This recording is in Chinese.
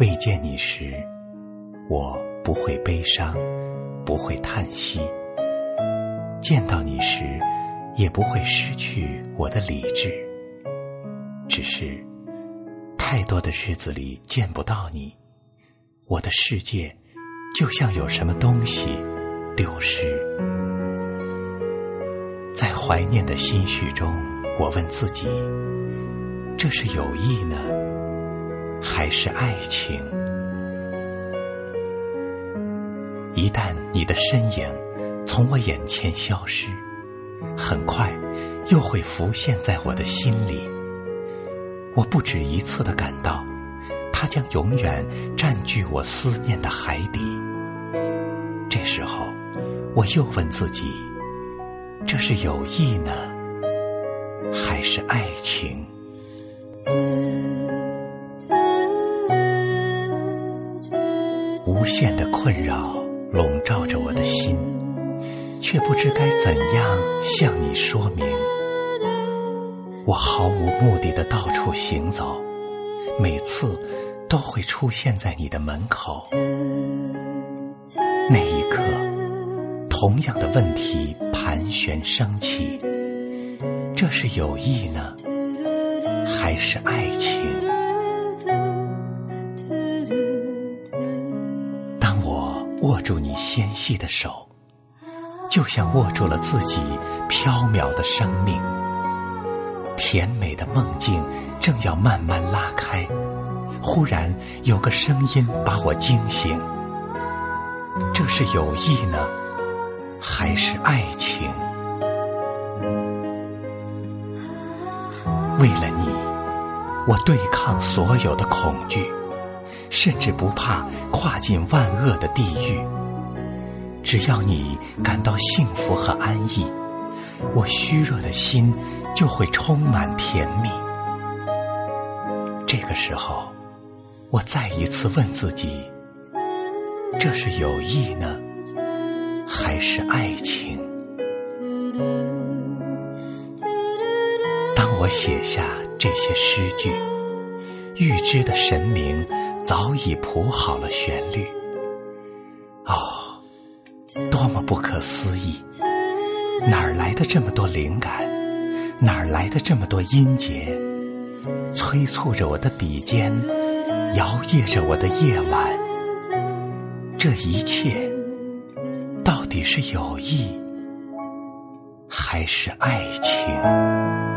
未见你时，我不会悲伤，不会叹息；见到你时，也不会失去我的理智。只是太多的日子里见不到你，我的世界就像有什么东西丢失。在怀念的心绪中，我问自己：这是友谊呢，还是爱情？一旦你的身影从我眼前消失，很快又会浮现在我的心里。我不止一次的感到，它将永远占据我思念的海底。这时候，我又问自己：这是友谊呢，还是爱情？限的困扰。笼罩着我的心，却不知该怎样向你说明。我毫无目的的到处行走，每次都会出现在你的门口。那一刻，同样的问题盘旋升起：这是友谊呢，还是爱情？握住你纤细的手，就像握住了自己飘渺的生命。甜美的梦境正要慢慢拉开，忽然有个声音把我惊醒。这是友谊呢，还是爱情？为了你，我对抗所有的恐惧。甚至不怕跨进万恶的地狱，只要你感到幸福和安逸，我虚弱的心就会充满甜蜜。这个时候，我再一次问自己：这是友谊呢，还是爱情？当我写下这些诗句，预知的神明。早已谱好了旋律，哦，多么不可思议！哪儿来的这么多灵感？哪儿来的这么多音节？催促着我的笔尖，摇曳着我的夜晚。这一切，到底是友谊，还是爱情？